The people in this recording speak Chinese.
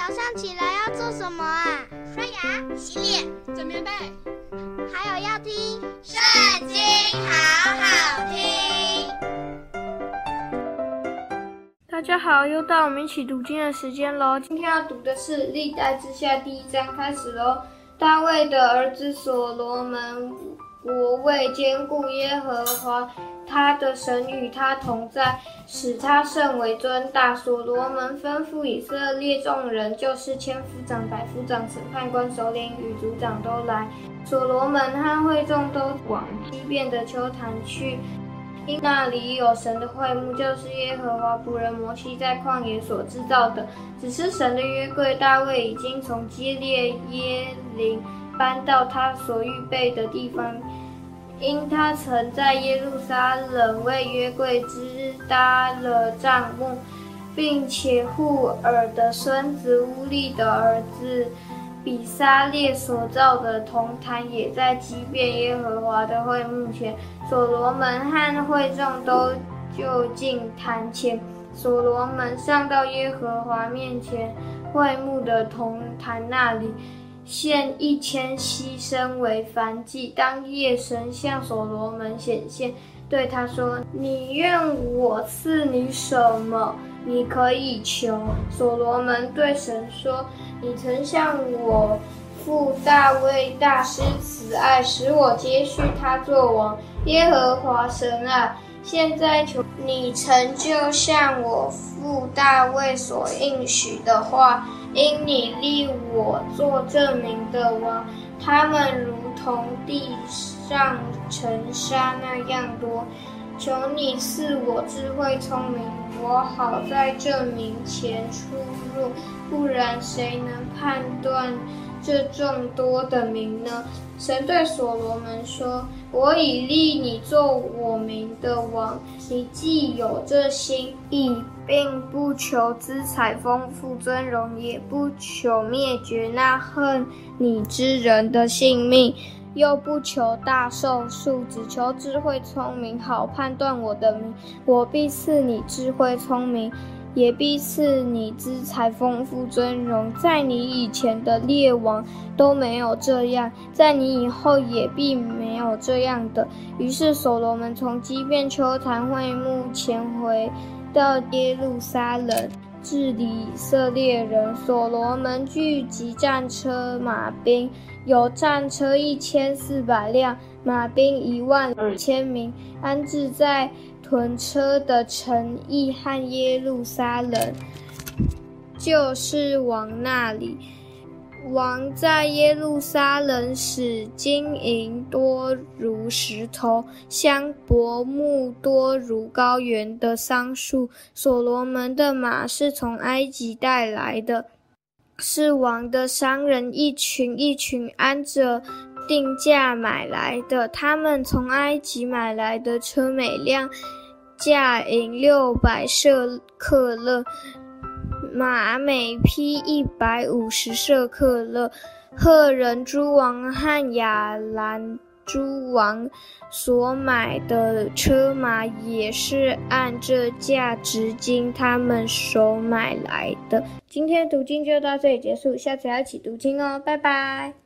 早上起来要做什么啊？刷牙、洗脸、整棉被，还有要听《圣经》，好好听。大家好，又到我们一起读经的时间喽。今天要读的是《历代之下》第一章，开始喽。大卫的儿子所罗门，我为坚固耶和华。他的神与他同在，使他甚为尊大。所罗门吩咐以色列众人，就是千夫长、百夫长、审判官、首领与族长都来。所罗门和会众都往基遍的丘坛去，因那里有神的会幕，就是耶和华仆人摩西在旷野所制造的。只是神的约柜，大卫已经从基列耶琳搬到他所预备的地方。因他曾在耶路撒冷为约柜支搭了帐幕，并且户珥的孙子乌利的儿子比撒列所造的铜坛也在基遍耶和华的会幕前。所罗门和会众都就近坛前。所罗门上到耶和华面前会幕的铜坛那里。献一千牺牲为燔祭。当夜，神向所罗门显现，对他说：“你愿我赐你什么？你可以求。”所罗门对神说：“你曾向我父大卫大师慈爱，使我接续他作王。耶和华神啊，现在求你成就像我父大卫所应许的话。”因你立我做这民的王，他们如同地上尘沙那样多。求你赐我智慧聪明，我好在这名前出入，不然谁能判断这众多的名呢？神对所罗门说：“我已立你做我民的王，你既有这心意，并不求资财丰富尊荣，也不求灭绝那恨你之人的性命，又不求大寿数，只求智慧聪明，好判断我的名，我必赐你智慧聪明。”也必赐你资财丰富尊荣，在你以前的列王都没有这样，在你以后也必没有这样的。于是所罗门从基遍丘坛会幕前回到耶路撒冷，治理以色列人。所罗门聚集战车马兵，有战车一千四百辆，马兵一万五千名，安置在。屯车的城邑和耶路撒冷，就是往那里。王在耶路撒冷使金银多如石头，香柏木多如高原的桑树。所罗门的马是从埃及带来的，是王的商人一群一群按着定价买来的。他们从埃及买来的车每辆。价银六百舍客勒，马每匹一百五十舍克勒。赫人诸王和雅兰诸王所买的车马也是按这价值金他们手买来的。今天读经就到这里结束，下次要一起读经哦，拜拜。